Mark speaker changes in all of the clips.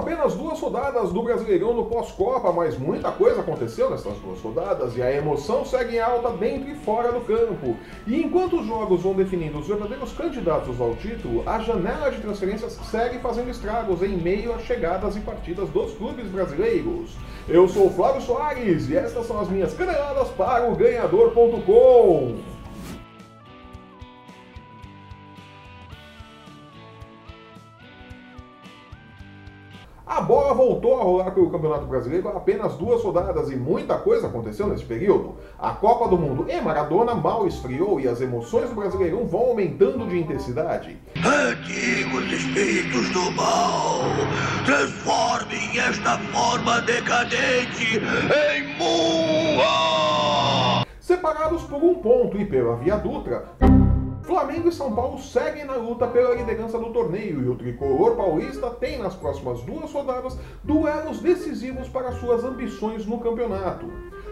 Speaker 1: apenas duas rodadas do Brasileirão no pós-Copa, mas muita coisa aconteceu nessas duas rodadas e a emoção segue em alta dentro e fora do campo. E enquanto os jogos vão definindo os verdadeiros candidatos ao título, a janela de transferências segue fazendo estragos em meio às chegadas e partidas dos clubes brasileiros. Eu sou o Flávio Soares e estas são as minhas caneladas para o ganhador.com. A bola voltou a rolar pelo Campeonato Brasileiro há apenas duas rodadas e muita coisa aconteceu nesse período. A Copa do Mundo e Maradona mal esfriou e as emoções do Brasileirão vão aumentando de intensidade.
Speaker 2: Antigos espíritos do mal, transformem esta forma decadente em Mua!
Speaker 1: Separados por um ponto e pela Via Dutra, Flamengo e São Paulo seguem na luta pela liderança do torneio e o tricolor paulista tem nas próximas duas rodadas duelos decisivos para suas ambições no campeonato.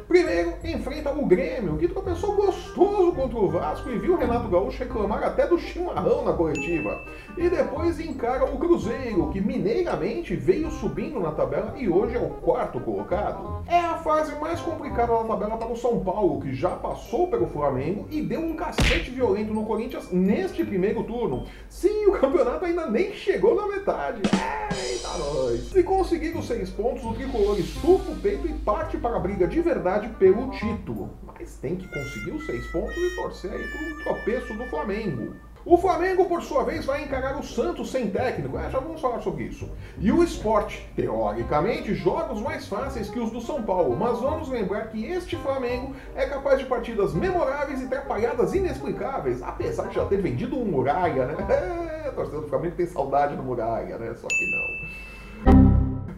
Speaker 1: Primeiro, enfrenta o Grêmio, que tropeçou gostoso contra o Vasco e viu Renato Gaúcho reclamar até do chimarrão na coletiva. E depois encara o Cruzeiro, que mineiramente veio subindo na tabela e hoje é o quarto colocado. É a fase mais complicada da tabela para o São Paulo, que já passou pelo Flamengo e deu um cacete violento no Corinthians neste primeiro turno. Sim, o campeonato ainda nem chegou na metade. Eita, nós! Se conseguir os seis pontos, o tricolor estufa o peito e parte para a briga de verdade pelo título, mas tem que conseguir os seis pontos e torcer aí por um tropeço do Flamengo. O Flamengo, por sua vez, vai encarar o Santos sem técnico, é, já vamos falar sobre isso. E o esporte, teoricamente, jogos mais fáceis que os do São Paulo, mas vamos lembrar que este Flamengo é capaz de partidas memoráveis e atrapalhadas inexplicáveis, apesar de já ter vendido um Muralha, né? É, torcedor do Flamengo tem saudade do Muralha, né? Só que não.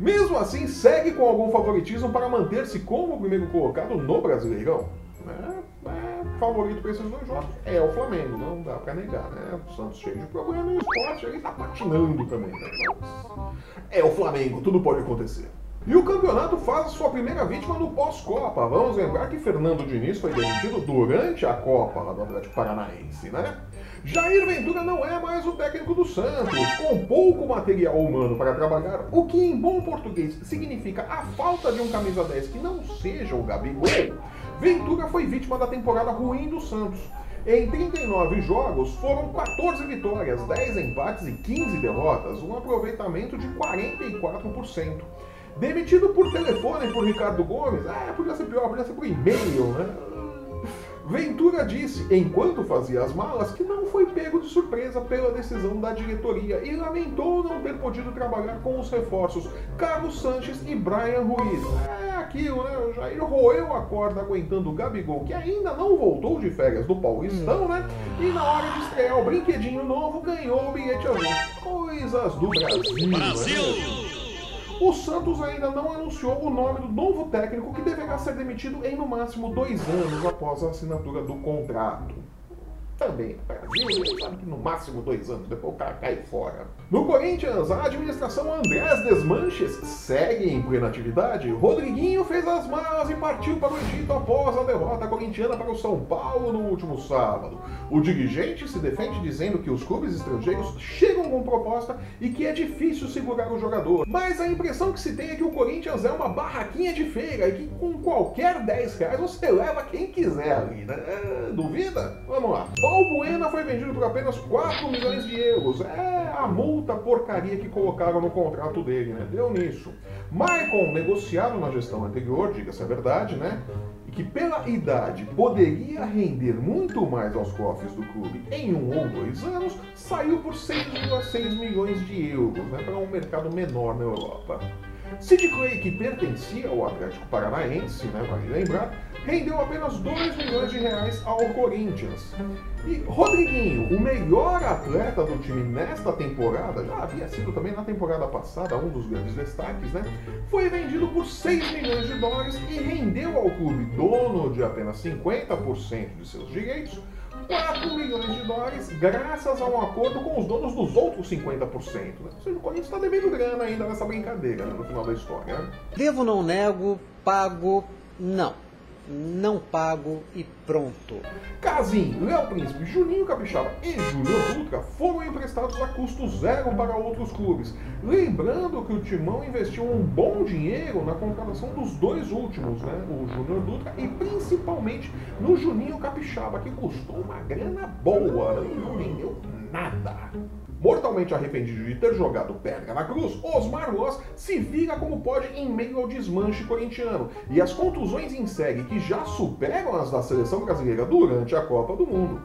Speaker 1: Mesmo assim, segue com algum favoritismo para manter-se como o primeiro colocado no Brasileirão. É, é, favorito para esses dois jogos é o Flamengo, não dá para negar, né? O Santos cheio de problema e o esporte ele tá patinando também, né? É o Flamengo, tudo pode acontecer. E o campeonato faz sua primeira vítima no pós-Copa. Vamos lembrar que Fernando Diniz foi demitido durante a Copa lá do Atlético Paranaense, né? Jair Ventura não é mais o técnico do Santos, com pouco material humano para trabalhar, o que em bom português significa a falta de um camisa 10 que não seja o Gabigol. Ventura foi vítima da temporada ruim do Santos. Em 39 jogos, foram 14 vitórias, 10 empates e 15 derrotas, um aproveitamento de 44%. Demitido por telefone por Ricardo Gomes, ah, podia ser pior, podia ser por e-mail, né? Ventura disse, enquanto fazia as malas, que não foi pego de surpresa pela decisão da diretoria e lamentou não ter podido trabalhar com os reforços Carlos Sanches e Brian Ruiz. É aquilo, né? O Jair roeu a corda aguentando o Gabigol, que ainda não voltou de férias do Paulistão, né? E na hora de estrear o brinquedinho novo, ganhou o bilhete azul. Coisas do Brasil. Brasil! O Santos ainda não anunciou o nome do novo técnico que deverá ser demitido em no máximo dois anos após a assinatura do contrato também no Brasil, sabe que no máximo dois anos, depois o cara cai fora. No Corinthians, a administração Andrés Desmanches segue em plena atividade. Rodriguinho fez as malas e partiu para o Egito após a derrota corintiana para o São Paulo no último sábado. O dirigente se defende dizendo que os clubes estrangeiros chegam com proposta e que é difícil segurar o jogador. Mas a impressão que se tem é que o Corinthians é uma barraquinha de feira e que com qualquer 10 reais você leva quem quiser ali, né? É, duvida? Vamos lá. Balbuena foi vendido por apenas 4 milhões de euros. É a multa porcaria que colocaram no contrato dele, né? Deu nisso. Maicon, negociado na gestão anterior, diga-se a verdade, né? Que pela idade poderia render muito mais aos cofres do clube em um ou dois anos, saiu por 6,6 milhões de euros, né? Para um mercado menor na Europa. Sid Clay, que pertencia ao Atlético Paranaense, né, vale lembrar, rendeu apenas 2 milhões de reais ao Corinthians. E Rodriguinho, o melhor atleta do time nesta temporada, já havia sido também na temporada passada um dos grandes destaques, né? Foi vendido por 6 milhões de dólares e rendeu ao clube, dono de apenas 50% de seus direitos, 4 milhões de dólares graças a um acordo com os donos dos outros 50%. Né? Ou seja, o Corinthians está devendo grana ainda nessa brincadeira né, no final da história. Né?
Speaker 3: Devo, não nego, pago, não. não pago e pronto.
Speaker 1: Casim, Léo Príncipe, Juninho Capixaba e Júnior Dutra foram emprestados a custo zero para outros clubes. Lembrando que o Timão investiu um bom dinheiro na contratação dos dois últimos, né? O Júnior Dutra e principalmente no Juninho Capixaba, que custou uma grana boa e não rendeu nada. Mortalmente arrependido de ter jogado pedra na cruz, Osmar Loss se vira como pode em meio ao desmanche corintiano e as contusões em série que já superam as da seleção brasileira durante a Copa do Mundo.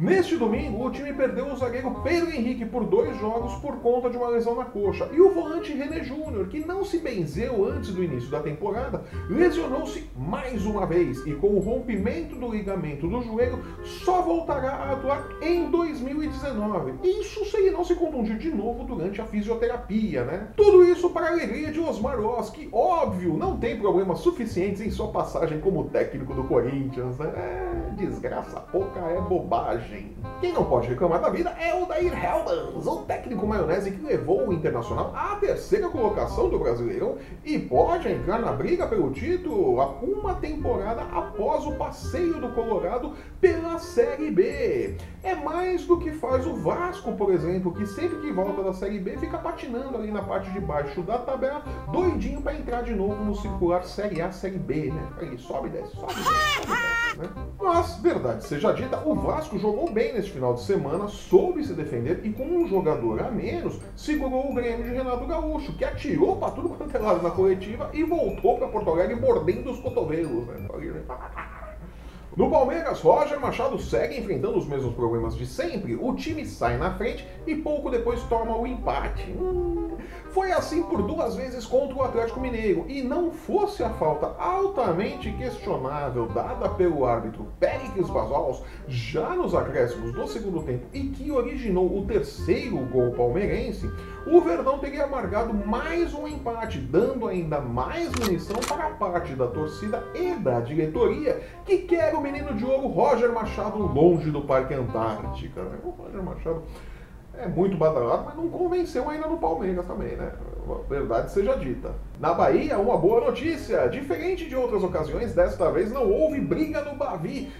Speaker 1: Neste domingo, o time perdeu o zagueiro Pedro Henrique por dois jogos por conta de uma lesão na coxa. E o volante René Júnior, que não se benzeu antes do início da temporada, lesionou-se mais uma vez e com o rompimento do ligamento do joelho só voltará a atuar em 2019. Isso se ele não se contundir de novo durante a fisioterapia, né? Tudo isso para a alegria de Osmar Ross, que, óbvio, não tem problemas suficientes em sua passagem como técnico do Corinthians. Né? É, desgraça pouca é bobagem. Quem não pode reclamar da vida é o Dair Helmans, o técnico maionese que levou o Internacional à terceira colocação do Brasileirão e pode entrar na briga pelo título uma temporada após o passeio do Colorado pela Série B. É mais do que faz o Vasco, por exemplo, que sempre que volta da Série B fica patinando ali na parte de baixo da tabela, doidinho para entrar de novo no circular Série A, Série B, né? Aí sobe desce, sobe e desce, né? Mas, verdade seja dita, o Vasco jogou bem neste final de semana, soube se defender e com um jogador a menos, segurou o Grêmio de Renato Gaúcho, que atirou para tudo quanto é lado na coletiva e voltou para Porto Alegre mordendo os cotovelos, né? No Palmeiras, Roger Machado segue enfrentando os mesmos problemas de sempre. O time sai na frente e pouco depois toma o empate. Hum, foi assim por duas vezes contra o Atlético Mineiro. E não fosse a falta altamente questionável dada pelo árbitro Péricles Basols já nos acréscimos do segundo tempo e que originou o terceiro gol palmeirense, o Verdão teria amargado mais um empate, dando ainda mais munição para a parte da torcida e da diretoria que quer o menino de ouro Roger Machado longe do Parque Antártica. Né? O Roger Machado é muito badalado, mas não convenceu ainda no Palmeiras também, né? Verdade seja dita. Na Bahia, uma boa notícia. Diferente de outras ocasiões, desta vez não houve briga no Bavi.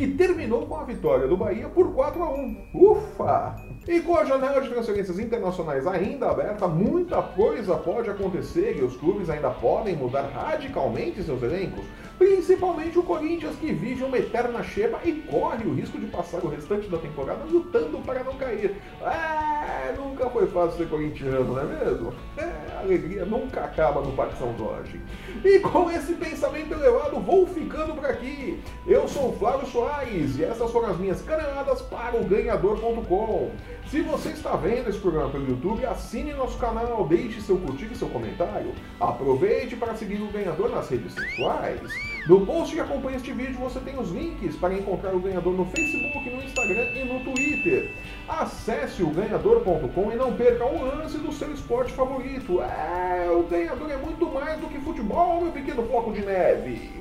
Speaker 1: que terminou com a vitória do Bahia por 4 a 1. Ufa! E com a janela de transferências internacionais ainda aberta, muita coisa pode acontecer e os clubes ainda podem mudar radicalmente seus elencos. Principalmente o Corinthians, que vive uma eterna chepa e corre o risco de passar o restante da temporada lutando para não cair. É, nunca foi fácil ser corintiano, não é mesmo? É, a alegria nunca acaba no Parque São Jorge. E com esse pensamento elevado, vou ficando por aqui. Eu sou o Flávio Soares e essas foram as minhas caneladas para o ganhador.com. Se você está vendo esse programa pelo YouTube, assine nosso canal, deixe seu curtir e seu comentário. Aproveite para seguir o ganhador nas redes sociais. No post que acompanha este vídeo você tem os links para encontrar o ganhador no Facebook, no Instagram e no Twitter. Acesse o ganhador.com e não perca um lance do seu esporte favorito. É, o ganhador é muito mais do que futebol, meu pequeno floco de neve.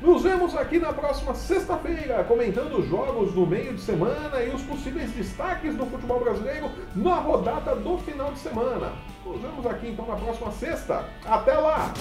Speaker 1: Nos vemos aqui na próxima sexta-feira, comentando os jogos do meio de semana e os possíveis destaques do futebol brasileiro na rodada do final de semana. Nos vemos aqui então na próxima sexta. Até lá!